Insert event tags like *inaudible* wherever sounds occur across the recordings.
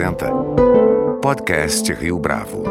apresenta Podcast Rio Bravo.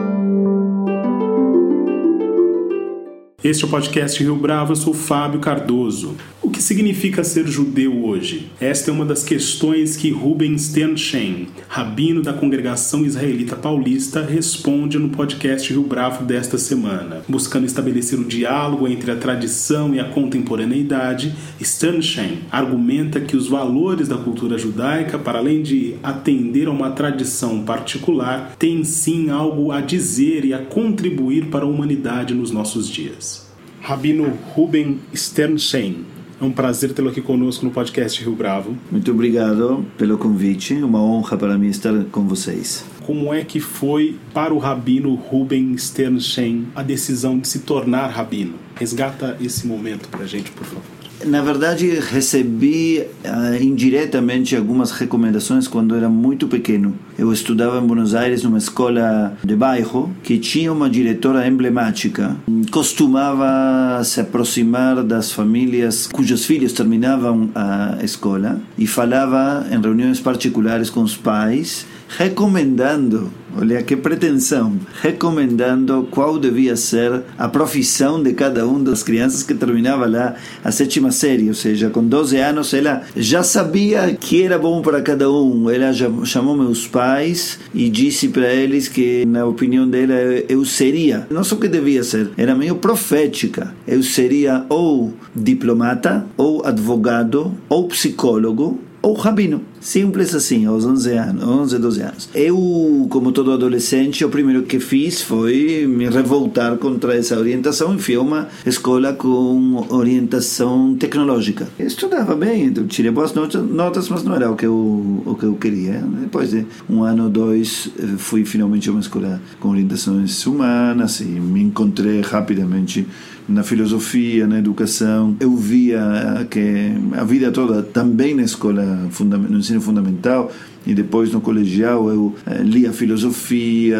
Este é o podcast Rio Bravo, eu sou Fábio Cardoso. O que significa ser judeu hoje? Esta é uma das questões que Ruben Sternstein, rabino da congregação israelita paulista, responde no podcast Rio Bravo desta semana. Buscando estabelecer o diálogo entre a tradição e a contemporaneidade, Sternstein argumenta que os valores da cultura judaica, para além de atender a uma tradição particular, têm sim algo a dizer e a contribuir para a humanidade nos nossos dias. Rabino Ruben Sternstein, é um prazer tê-lo aqui conosco no podcast Rio Bravo. Muito obrigado pelo convite, uma honra para mim estar com vocês. Como é que foi para o rabino Ruben Sternstein a decisão de se tornar rabino? Resgata esse momento para a gente, por favor. Na verdade, recebi uh, indiretamente algumas recomendações quando era muito pequeno. Eu estudava em Buenos Aires numa escola de bairro que tinha uma diretora emblemática. Costumava se aproximar das famílias cujos filhos terminavam a escola e falava em reuniões particulares com os pais recomendando, olha que pretensão, recomendando qual devia ser a profissão de cada um das crianças que terminava lá a sétima série, ou seja, com 12 anos ela já sabia que era bom para cada um. Ela chamou meus pais e disse para eles que, na opinião dela, eu seria, não só que devia ser, era meio profética. Eu seria ou diplomata, ou advogado, ou psicólogo, ou rabino. Simples assim, aos 11 anos, 11, 12 anos. Eu, como todo adolescente, o primeiro que fiz foi me revoltar contra essa orientação e a uma escola com orientação tecnológica. Eu estudava bem, então tirei boas notas, mas não era o que eu, o que eu queria. Depois de um ano ou dois, fui finalmente a uma escola com orientações humanas e me encontrei rapidamente na filosofia, na educação. Eu via que a vida toda, também na escola, no ensino fundamental e depois no colegial, eu lia filosofia,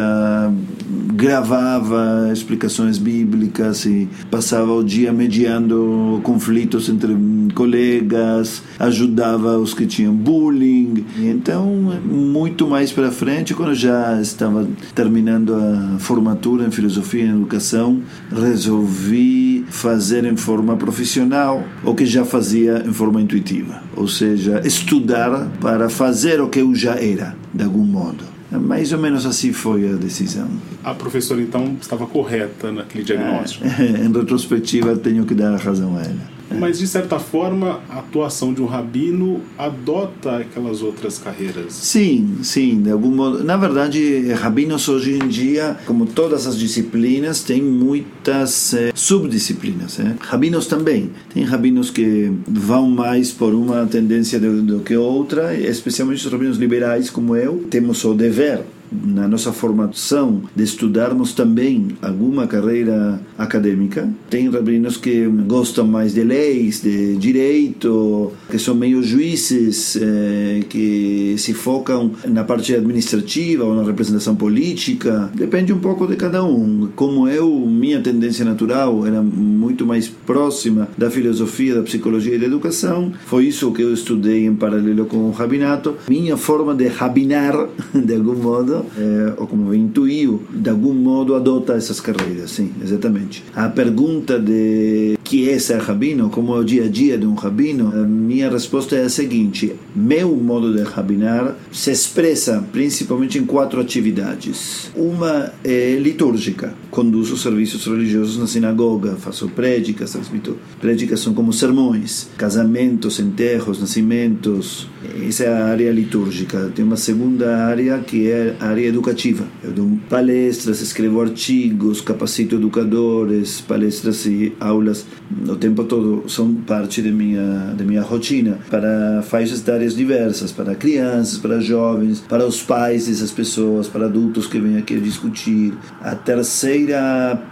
gravava explicações bíblicas e passava o dia mediando conflitos entre colegas, ajudava os que tinham bullying. Então, muito mais para frente, quando já estava terminando a formatura em filosofia e educação, resolvi fazer em forma profissional o que já fazia em forma intuitiva, ou seja, estudar para fazer o que eu já era, de algum modo. Mais ou menos assim foi a decisão. A professora, então, estava correta naquele diagnóstico? É, *laughs* em retrospectiva, tenho que dar a razão a ela. Mas, de certa forma, a atuação de um rabino adota aquelas outras carreiras? Sim, sim, de algum modo. Na verdade, rabinos hoje em dia, como todas as disciplinas, têm muitas eh, subdisciplinas. Eh? Rabinos também. Tem rabinos que vão mais por uma tendência do, do que outra, especialmente os rabinos liberais, como eu. Temos o dever na nossa formação de estudarmos também alguma carreira acadêmica. Tem rabinos que gostam mais de leis, de direito, que são meio juízes, eh, que se focam na parte administrativa ou na representação política. Depende um pouco de cada um. Como eu, minha tendência natural era muito mais próxima da filosofia, da psicologia e da educação. Foi isso que eu estudei em paralelo com o rabinato. Minha forma de rabinar, *laughs* de algum modo, é, ou como intuiu, de algum modo adota essas carreiras, sim, exatamente. A pergunta de que é ser rabino, como é o dia a dia de um rabino, a minha resposta é a seguinte: meu modo de rabinar se expressa principalmente em quatro atividades. Uma é litúrgica, conduzo serviços religiosos na sinagoga, faço prédicas, transmito. Prédicas são como sermões, casamentos, enterros, nascimentos. Essa é a área litúrgica. Tem uma segunda área que é a área educativa. Eu dou palestras, escrevo artigos, capacito educadores, palestras e aulas o tempo todo são parte de minha de minha rotina para faixas etárias diversas, para crianças, para jovens, para os pais dessas pessoas, para adultos que vêm aqui discutir. A terceira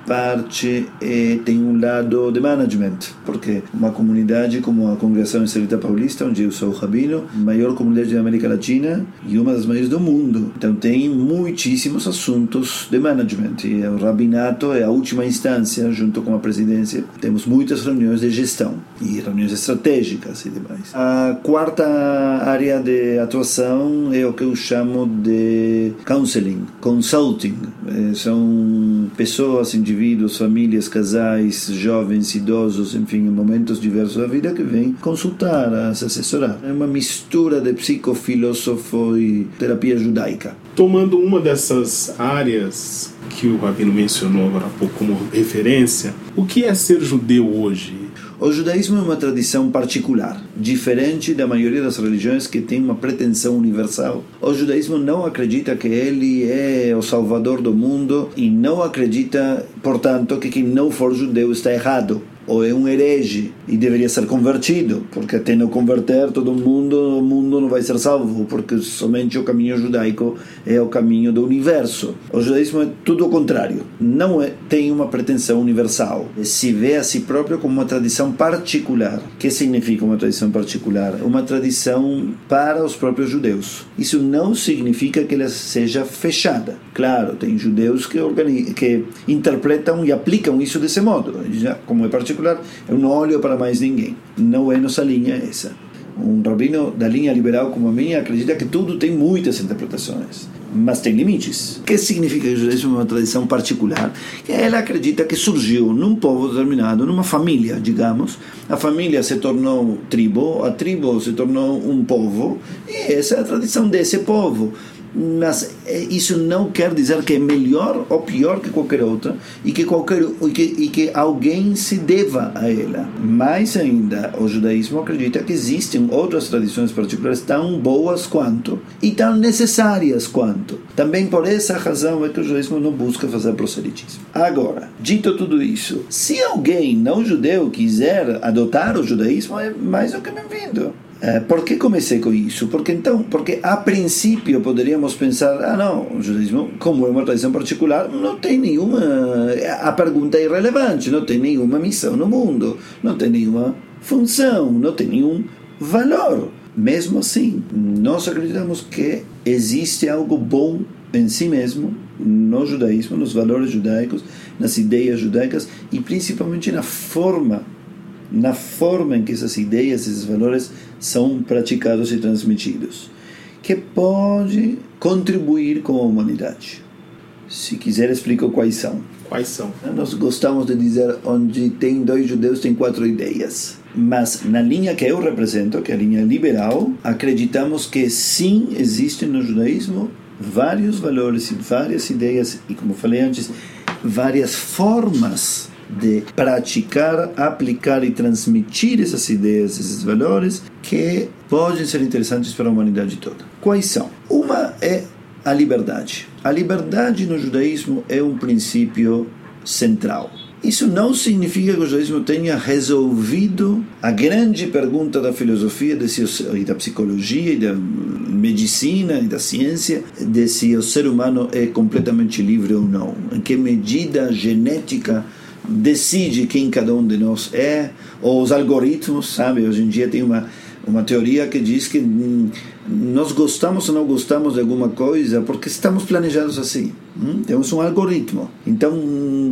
parte é, tem um lado de management, porque uma comunidade como a Congregação Israelita Paulista, onde eu sou rabino, maior comunidade da América Latina e uma das maiores do mundo. Então tem em muitíssimos assuntos de management. E o rabinato é a última instância, junto com a presidência. Temos muitas reuniões de gestão e reuniões estratégicas e demais. A quarta área de atuação é o que eu chamo de counseling, consulting. É, são pessoas, indivíduos, famílias, casais, jovens, idosos, enfim, momentos diversos da vida que vêm consultar, se assessorar. É uma mistura de psicofilósofo e terapia judaica. Tomando uma dessas áreas que o Rabino mencionou agora há pouco como referência, o que é ser judeu hoje? O judaísmo é uma tradição particular, diferente da maioria das religiões que tem uma pretensão universal. O judaísmo não acredita que ele é o salvador do mundo e não acredita, portanto, que quem não for judeu está errado ou é um herege e deveria ser convertido, porque até não converter todo mundo, o mundo não vai ser salvo, porque somente o caminho judaico é o caminho do universo. O judaísmo é tudo o contrário, não é, tem uma pretensão universal, se vê a si próprio como uma tradição particular. O que significa uma tradição particular? Uma tradição para os próprios judeus. Isso não significa que ela seja fechada. Claro, tem judeus que, que interpretam e aplicam isso desse modo, como é particular particular, eu não olho para mais ninguém. Não é nossa linha essa. Um rabino da linha liberal como a minha acredita que tudo tem muitas interpretações, mas tem limites. O que significa que o judaísmo é uma tradição particular? Ela acredita que surgiu num povo determinado, numa família, digamos. A família se tornou tribo, a tribo se tornou um povo, e essa é a tradição desse povo mas eh, isso não quer dizer que é melhor ou pior que qualquer outra e que qualquer e que, e que alguém se deva a ela. Mais ainda, o judaísmo acredita que existem outras tradições particulares tão boas quanto e tão necessárias quanto. Também por essa razão é que o judaísmo não busca fazer proselitismo. Agora, dito tudo isso, se alguém não judeu quiser adotar o judaísmo, é mais do que bem-vindo. Eh, por que comecei com isso? Porque então, porque a princípio poderíamos pensar, ah não, o judaísmo, como é uma tradição particular, não tem nenhuma, a pergunta é irrelevante, não tem nenhuma missão no mundo, não tem nenhuma função, não tem nenhum valor. Mesmo assim, nós acreditamos que existe algo bom em si mesmo no judaísmo, nos valores judaicos, nas ideias judaicas e principalmente na forma na forma em que essas ideias, esses valores são praticados e transmitidos, que pode contribuir com a humanidade. Se quiser, explico quais são. Quais são? Nós gostamos de dizer onde tem dois judeus, tem quatro ideias. Mas na linha que eu represento, que é a linha liberal, acreditamos que sim, existem no judaísmo vários valores e várias ideias, e como falei antes, várias formas de praticar, aplicar e transmitir essas ideias, esses valores que podem ser interessantes para a humanidade toda. Quais são? Uma é a liberdade. A liberdade no judaísmo é um princípio central. Isso não significa que o judaísmo tenha resolvido a grande pergunta da filosofia e da psicologia e da medicina e da ciência de se o ser humano é completamente livre ou não. Em que medida a genética decide quem cada um de nós é, ou os algoritmos, sabe? Hoje em dia tem uma, uma teoria que diz que hum, nós gostamos ou não gostamos de alguma coisa porque estamos planejados assim. Hum? Temos um algoritmo. Então,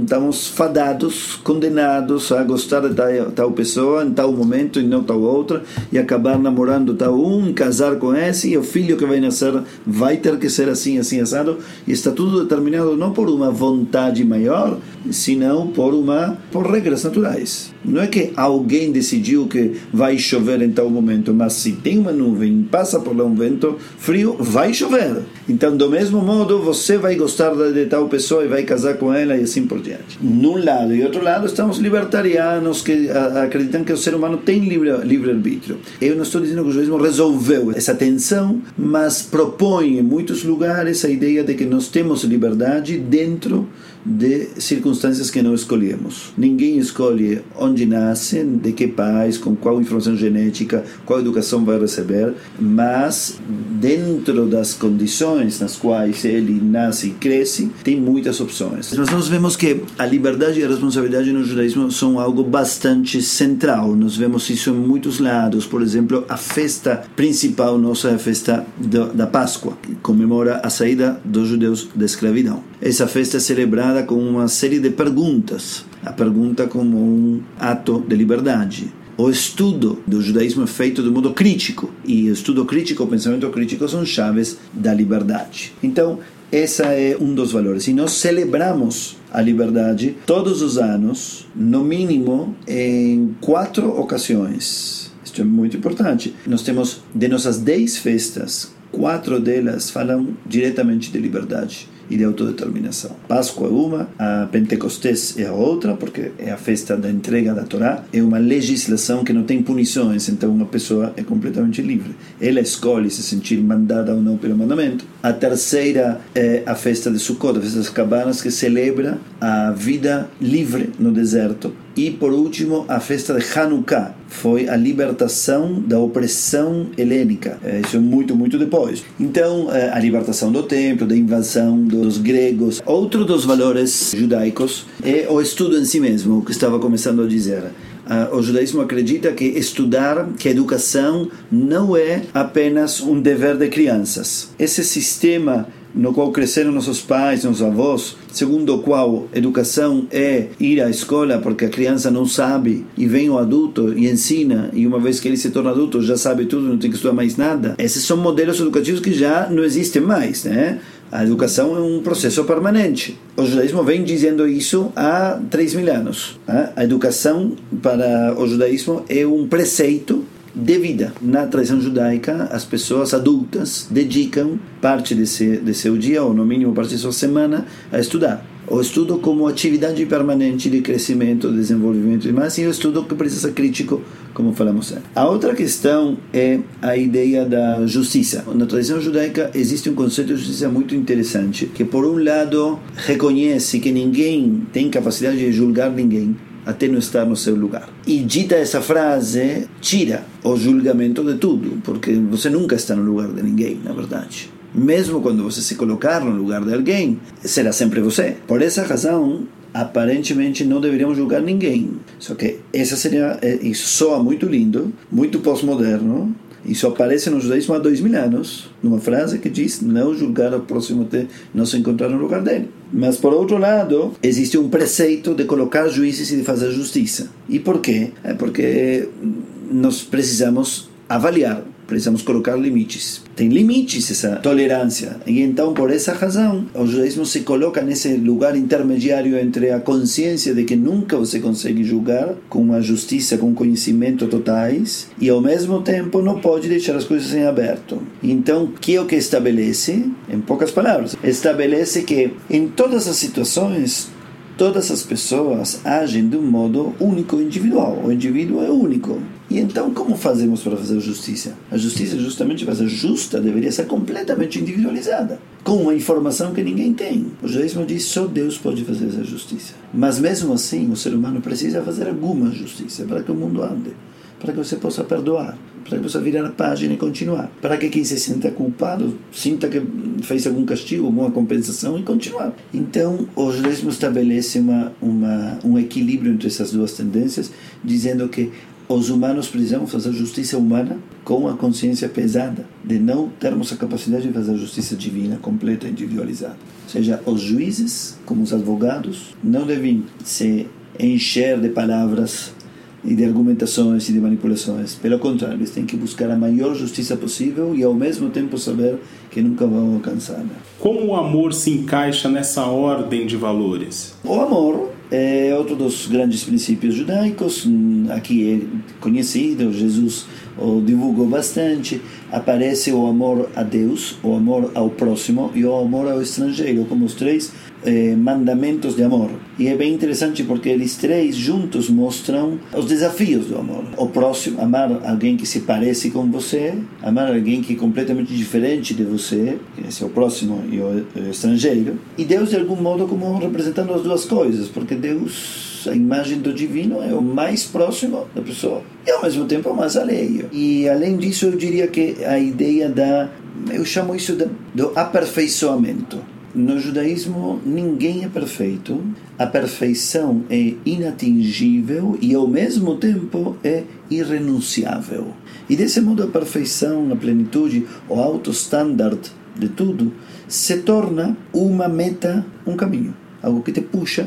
estamos fadados, condenados a gostar de tal, tal, pessoa em tal momento e não tal outra, e acabar namorando tal um, casar com esse, e o filho que vai nascer vai ter que ser assim, assim, assado. E está tudo determinado não por uma vontade maior, senão por, uma, por regras naturais. Não é que alguém decidiu que vai chover em tal momento, mas se tem uma nuvem passa por lá um vento frio, vai chover. Então, do mesmo modo, você vai gostar de tal pessoa e vai casar com ela e assim por diante. Num lado e outro lado, estamos libertarianos que acreditam que o ser humano tem livre, livre arbítrio. Eu não estou dizendo que o judaísmo resolveu essa tensão, mas propõe em muitos lugares a ideia de que nós temos liberdade dentro de circunstâncias que não escolhemos. Ninguém escolhe onde nasce, de que país, com qual informação genética, qual educação vai receber, mas dentro das condições nas quais ele nasce e cresce, tem muitas opções. Mas nós vemos que a liberdade e a responsabilidade no judaísmo são algo bastante central. Nós vemos isso em muitos lados. Por exemplo, a festa principal nossa é a festa da Páscoa, que comemora a saída dos judeus da escravidão. Essa festa é celebrada com uma série de perguntas. A pergunta como um ato de liberdade o estudo do judaísmo é feito de modo crítico e estudo crítico, o pensamento crítico são chaves da liberdade. Então, esse é um dos valores. E nós celebramos a liberdade todos os anos, no mínimo em quatro ocasiões. Isto é muito importante. Nós temos de nossas dez festas, quatro delas falam diretamente de liberdade e de autodeterminação. Páscoa é uma, a Pentecostés é a outra, porque é a festa da entrega da Torá, é uma legislação que não tem punições, então uma pessoa é completamente livre. Ela escolhe se sentir mandada ou não pelo mandamento. A terceira é a festa de Sukkot, a festa das cabanas, que celebra a vida livre no deserto. E por último, a festa de Hanukkah, foi a libertação da opressão helênica. É, isso é muito, muito depois. Então, é, a libertação do templo, da invasão dos gregos. Outro dos valores judaicos é o estudo em si mesmo, o que estava começando a dizer. Uh, o judaísmo acredita que estudar, que a educação não é apenas um dever de crianças. Esse sistema no qual cresceram nossos pais, nossos avós, segundo o qual educação é ir à escola porque a criança não sabe e vem o adulto e ensina e uma vez que ele se torna adulto já sabe tudo, não tem que estudar mais nada. Esses são modelos educativos que já não existem mais, né? A educação é um processo permanente. O judaísmo vem dizendo isso há 3 mil anos. Né? A educação para o judaísmo é um preceito de vida. Na tradição judaica, as pessoas adultas dedicam parte de, seu, de seu dia, ou no mínimo parte de sua semana, a estudar. O estudo como atividade permanente de crescimento, desenvolvimento e mais, e o estudo que precisa ser crítico, como falamos antes. A outra questão é a ideia da justiça. Na tradição judaica existe um conceito de justiça muito interessante, que por um lado reconhece que ninguém tem capacidade de julgar ninguém, até não estar no seu lugar. E dita essa frase, tira o julgamento de tudo, porque você nunca está no lugar de ninguém, na verdade. Mesmo quando você se colocar no lugar de alguém, será sempre você. Por essa razão, aparentemente não deveríamos julgar ninguém. Só que essa seria, é, isso soa muito lindo, muito pós-moderno, isso aparece no judaísmo há dois mil anos, numa frase que diz não julgar o próximo até não se encontrar no lugar dele. Mas, por outro lado, existe um preceito de colocar juízes e de fazer justiça. E por quê? É porque nós precisamos avaliar precisamos colocar limites. Tem limites essa tolerância. E então, por essa razão, o judaísmo se coloca nesse lugar intermediário entre a consciência de que nunca você consegue julgar com uma justiça, com conhecimento totais, e ao mesmo tempo não pode deixar as coisas em aberto. Então, que é o que estabelece? Em poucas palavras, estabelece que em todas as situações todas as pessoas agem de um modo único, individual. O indivíduo é único. E então, como fazemos para fazer justiça? A justiça, justamente para ser justa, deveria ser completamente individualizada, com uma informação que ninguém tem. O judaísmo diz só Deus pode fazer essa justiça. Mas mesmo assim, o ser humano precisa fazer alguma justiça para que o mundo ande, para que você possa perdoar, para que possa virar a página e continuar, para que quem se sinta culpado sinta que fez algum castigo, alguma compensação e continuar. Então, o judaísmo estabelece uma, uma, um equilíbrio entre essas duas tendências, dizendo que os humanos precisamos fazer justiça humana com a consciência pesada de não termos a capacidade de fazer justiça divina completa, individualizada. Ou seja, os juízes, como os advogados, não devem se encher de palavras e de argumentações e de manipulações. Pelo contrário, eles têm que buscar a maior justiça possível e ao mesmo tempo saber que nunca vão alcançar. Como o amor se encaixa nessa ordem de valores? O amor é outro dos grandes princípios judaicos, aqui é conhecido, Jesus o divulgou bastante. Aparece o amor a Deus, o amor ao próximo e o amor ao estrangeiro, como os três eh, mandamentos de amor. E é bem interessante porque eles três juntos mostram os desafios do amor. O próximo, amar alguém que se parece com você, amar alguém que é completamente diferente de você, esse é o próximo e o, estrangeiro. E Deus, de algum modo, como representando as duas coisas, porque Deus a imagem do divino é o mais próximo da pessoa e ao mesmo tempo é mais alheio. E além disso, eu diria que a ideia da eu chamo isso de, do aperfeiçoamento. No judaísmo, ninguém é perfeito, a perfeição é inatingível e, ao mesmo tempo, é irrenunciável. E desse modo, a perfeição, a plenitude, o alto standard de tudo se torna uma meta, um caminho, algo que te puxa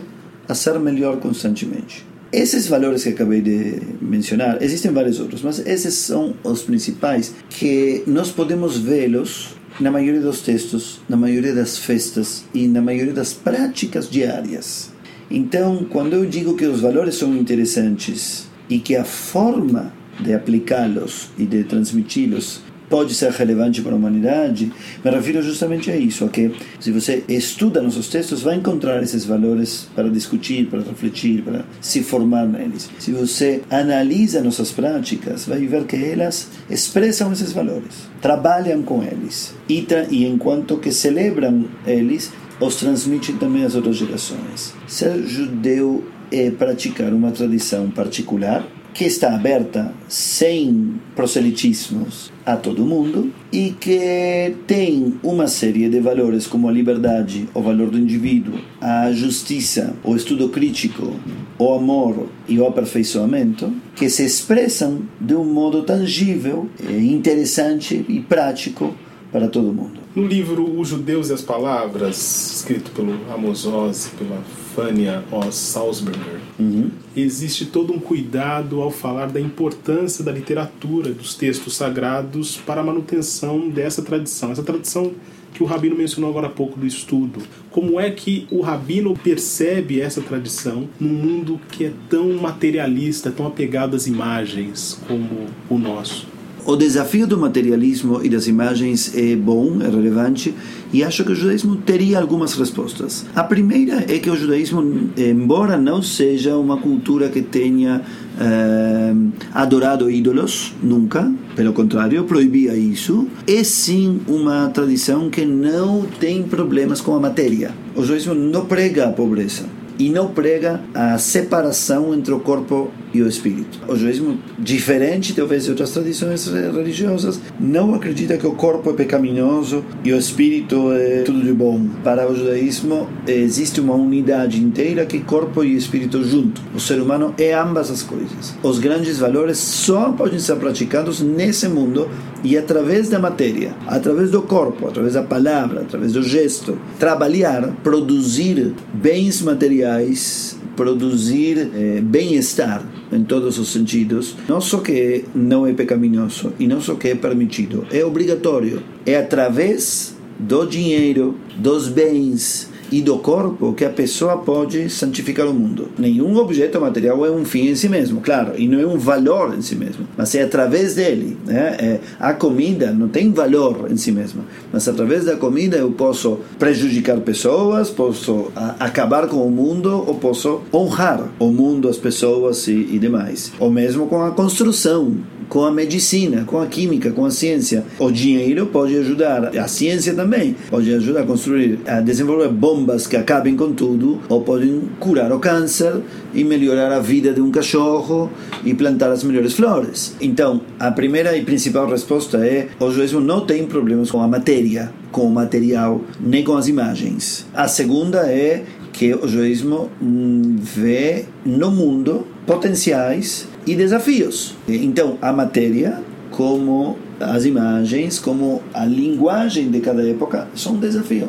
a ser melhor constantemente. Esses valores que acabei de mencionar, existem vários outros, mas esses são os principais que nós podemos vê-los na maioria dos textos, na maioria das festas e na maioria das práticas diárias. Então, quando eu digo que os valores são interessantes e que a forma de aplicá-los e de transmiti-los pode ser relevante para a humanidade, me refiro justamente a isso, a que se você estuda nossos textos, vai encontrar esses valores para discutir, para refletir, para se formar neles. Se você analisa nossas práticas, vai ver que elas expressam esses valores, trabalham com eles e, e enquanto que celebram eles, os transmitem também às outras gerações. Ser judeu é praticar uma tradição particular que está aberta sem proselitismos a todo mundo e que tem uma série de valores como a liberdade, o valor do indivíduo, a justiça, o estudo crítico, o amor e o aperfeiçoamento, que se expressam de um modo tangível, interessante e prático para todo mundo. No livro Os Judeus e as Palavras, escrito pelo Amos Oz pela Fania Oz Salzberger, uhum. existe todo um cuidado ao falar da importância da literatura, dos textos sagrados para a manutenção dessa tradição. Essa tradição que o Rabino mencionou agora há pouco do estudo. Como é que o Rabino percebe essa tradição num mundo que é tão materialista, tão apegado às imagens como o nosso? O desafio do materialismo e das imagens é bom, é relevante, e acho que o judaísmo teria algumas respostas. A primeira é que o judaísmo, embora não seja uma cultura que tenha eh, adorado ídolos, nunca, pelo contrário, proibia isso, é sim uma tradição que não tem problemas com a matéria. O judaísmo não prega a pobreza e não prega a separação entre o corpo e o espírito. O judaísmo, diferente talvez de outras tradições religiosas, não acredita que o corpo é pecaminoso e o espírito é tudo de bom. Para o judaísmo existe uma unidade inteira que corpo e espírito junto. O ser humano é ambas as coisas. Os grandes valores só podem ser praticados nesse mundo e através da matéria, através do corpo, através da palavra, através do gesto, trabalhar, produzir bens materiais produzir eh, bem-estar em todos os sentidos, não só que não é pecaminoso e não só que é permitido, é obrigatório. É através do dinheiro, dos bens, e do corpo que a pessoa pode santificar o mundo. Nenhum objeto material é um fim em si mesmo, claro, e não é um valor em si mesmo, mas é através dele. Né? É, a comida não tem valor em si mesma, mas através da comida eu posso prejudicar pessoas, posso a, acabar com o mundo ou posso honrar o mundo, as pessoas e, e demais. Ou mesmo com a construção com a medicina, com a química, com a ciência. O dinheiro pode ajudar, a ciência também pode ajudar a construir, a desenvolver bombas que acabem com tudo, ou podem curar o câncer e melhorar a vida de um cachorro e plantar as melhores flores. Então, a primeira e principal resposta é: o judaísmo não tem problemas com a matéria, com o material, nem com as imagens. A segunda é que o judaísmo hum, vê no mundo potenciais e desafios. Então, a matéria, como as imagens, como a linguagem de cada época, são um desafio.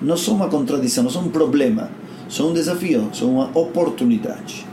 Não são uma contradição, não são um problema. São um desafio, são uma oportunidade.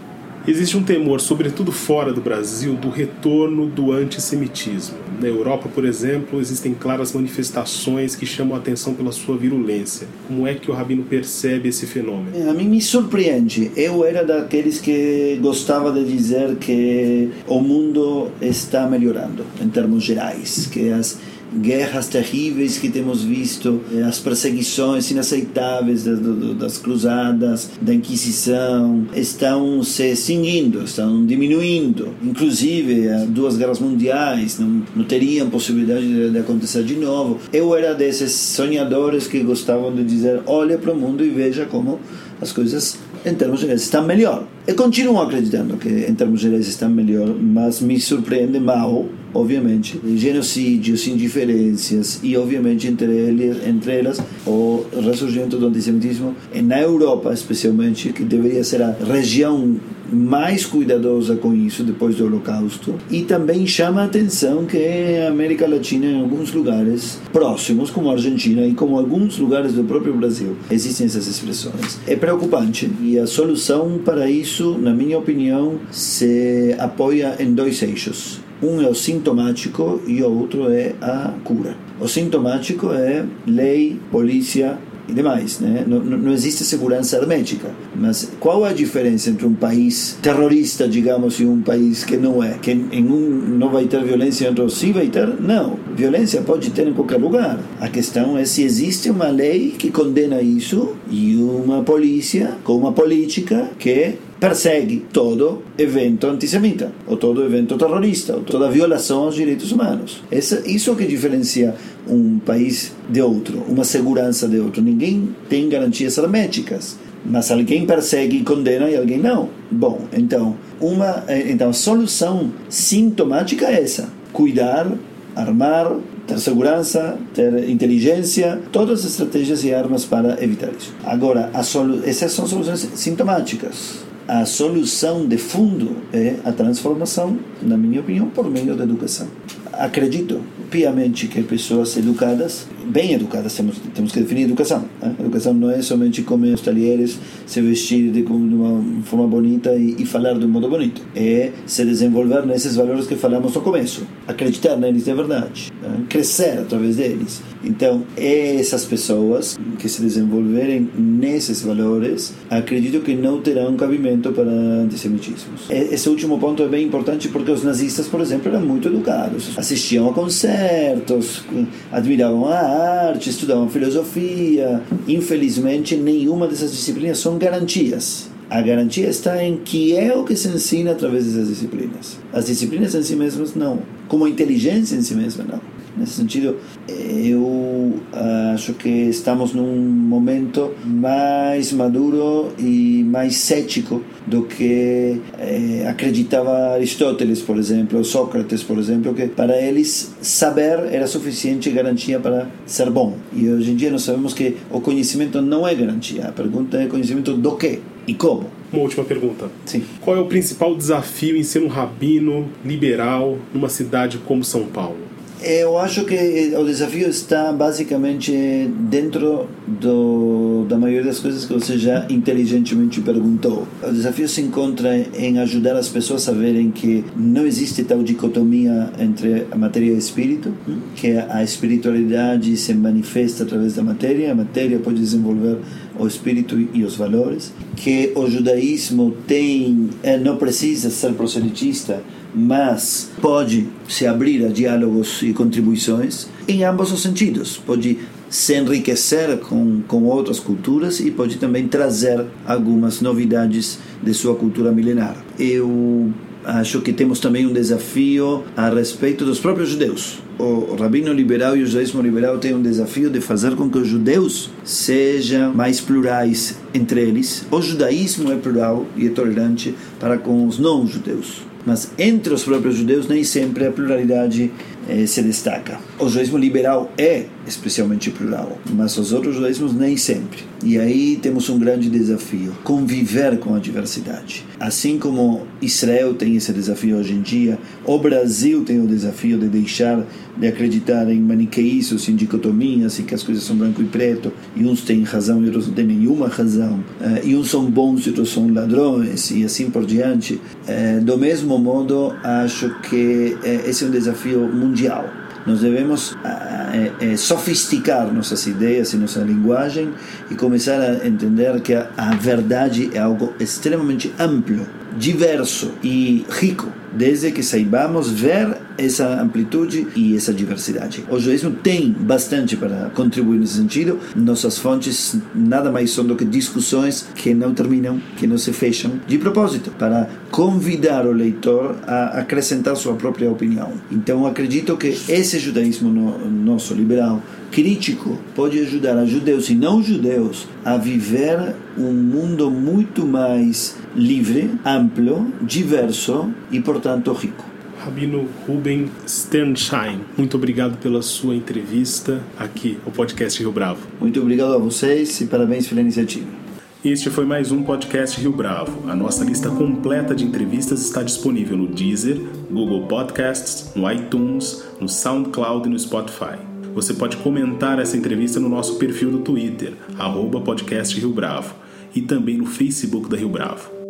Existe um temor, sobretudo fora do Brasil, do retorno do antissemitismo. Na Europa, por exemplo, existem claras manifestações que chamam a atenção pela sua virulência. Como é que o Rabino percebe esse fenômeno? A mim me surpreende. Eu era daqueles que gostava de dizer que o mundo está melhorando, em termos gerais, que as guerras terríveis que temos visto, eh, as perseguições inaceitáveis das, das cruzadas, da Inquisição, estão se extinguindo, estão diminuindo. Inclusive, duas guerras mundiais não, não teriam possibilidade de, de acontecer de novo. Eu era desses sonhadores que gostavam de dizer: olha para o mundo e veja como as coisas em termos gerais estão melhor. E continuo acreditando que em termos gerais estão melhor, mas me surpreende mal, obviamente, genocídios, indiferenças e, obviamente, entre, ele, entre elas, o ressurgimento do antissemitismo na Europa, especialmente, que deveria ser a região mais cuidadosa com isso depois do Holocausto. E também chama a atenção que a América Latina em alguns lugares próximos como a Argentina e como alguns lugares do próprio Brasil existem essas expressões. É preocupante e a solução para isso na minha opinião se apoia em dois eixos. Um é o sintomático e o outro é a cura. O sintomático é lei polícia e demais. Né? Não, não existe segurança hermética. Mas qual a diferença entre um país terrorista, digamos, e um país que não é? Que em um não vai ter violência, em outro sim vai ter? Não. Violência pode ter em qualquer lugar. A questão é se existe uma lei que condena isso e uma polícia com uma política que persegue todo evento antissemita, ou todo evento terrorista, ou toda violação aos direitos humanos. Essa, isso que diferencia um país de outro, uma segurança de outro. Ninguém tem garantias herméticas, mas alguém persegue e condena e alguém não. Bom, então, uma, eh, então a solução sintomática é essa: cuidar, armar, ter segurança, ter inteligência, todas as estratégias e armas para evitar isso. Agora, essas são soluções sintomáticas a solução de fundo é a transformação, na minha opinião, por meio da educação. Acredito piamente que pessoas educadas, bem educadas, temos, temos que definir educação. Né? Educação não é somente comer os talheres, se vestir de, de uma forma bonita e, e, falar de um modo bonito. É se desenvolver nesses valores que falamos no começo. Acreditar neles de verdade. Né? Crescer através deles. Então, essas pessoas que se desenvolverem nesses valores, acredito que não terão cabimento para antissemitismos. Esse último ponto é bem importante porque os nazistas, por exemplo, eram muito educados. Assistiam a concertos, admiravam a arte, estudavam filosofia. Infelizmente, nenhuma dessas disciplinas são garantias. A garantia está em que é o que se ensina através dessas disciplinas. As disciplinas em si mesmas não. Como a inteligência em si mesma não. Nesse sentido, eu acho que estamos num momento mais maduro e mais cético do que eh, acreditava Aristóteles, por exemplo, Sócrates, por exemplo, que para eles saber era suficiente garantia para ser bom. E hoje em dia nós sabemos que o conhecimento não é garantia. A pergunta é conhecimento do que e como. Uma última pergunta. Sim. Qual é o principal desafio em ser um rabino liberal numa cidade como São Paulo? Eu acho que o desafio está basicamente dentro do, da maioria das coisas que você já inteligentemente perguntou. O desafio se encontra em ajudar as pessoas a verem que não existe tal dicotomia entre a matéria e o espírito, que a espiritualidade se manifesta através da matéria, a matéria pode desenvolver o espírito e os valores, que o judaísmo tem, eh, não precisa ser proselitista, mas pode se abrir a diálogos e contribuições em ambos os sentidos. Pode se enriquecer com, com outras culturas e pode também trazer algumas novidades de sua cultura milenar. Eu acho que temos também um desafio a respeito dos próprios judeus. O rabino liberal e o judaísmo liberal têm um desafio de fazer com que os judeus sejam mais plurais entre eles. O judaísmo é plural e é tolerante para com os não-judeus mas entre os próprios judeus nem sempre a pluralidade eh, se destaca. O judaísmo liberal é especialmente plural, mas os outros judaísmos nem sempre. E aí temos um grande desafio: conviver com a diversidade. Assim como Israel tem esse desafio hoje em dia, o Brasil tem o desafio de deixar de acreditar em maniqueísmos, em dicotomias, em que as coisas são branco e preto, e uns têm razão e outros não têm nenhuma razão, eh, e uns são bons e outros são ladrões, e assim por diante. Eh, do mesmo modo, acho que eh, esse é um desafio mundial nós devemos é, sofisticar nossas ideias e nossa linguagem e começar a entender que a, a verdade é algo extremamente amplo, diverso e rico, desde que saibamos ver essa amplitude e essa diversidade. O judaísmo tem bastante para contribuir nesse sentido. Nossas fontes nada mais são do que discussões que não terminam, que não se fecham, de propósito, para convidar o leitor a acrescentar sua própria opinião. Então acredito que esse judaísmo no, nosso liberal crítico pode ajudar a judeus e não judeus a viver um mundo muito mais livre, amplo, diverso e, portanto, rico. Rabino Ruben Sternschein, muito obrigado pela sua entrevista aqui no podcast Rio Bravo. Muito obrigado a vocês e parabéns pela iniciativa. Este foi mais um podcast Rio Bravo. A nossa lista completa de entrevistas está disponível no Deezer, Google Podcasts, no iTunes, no SoundCloud e no Spotify. Você pode comentar essa entrevista no nosso perfil do Twitter, arroba podcast Rio Bravo, e também no Facebook da Rio Bravo.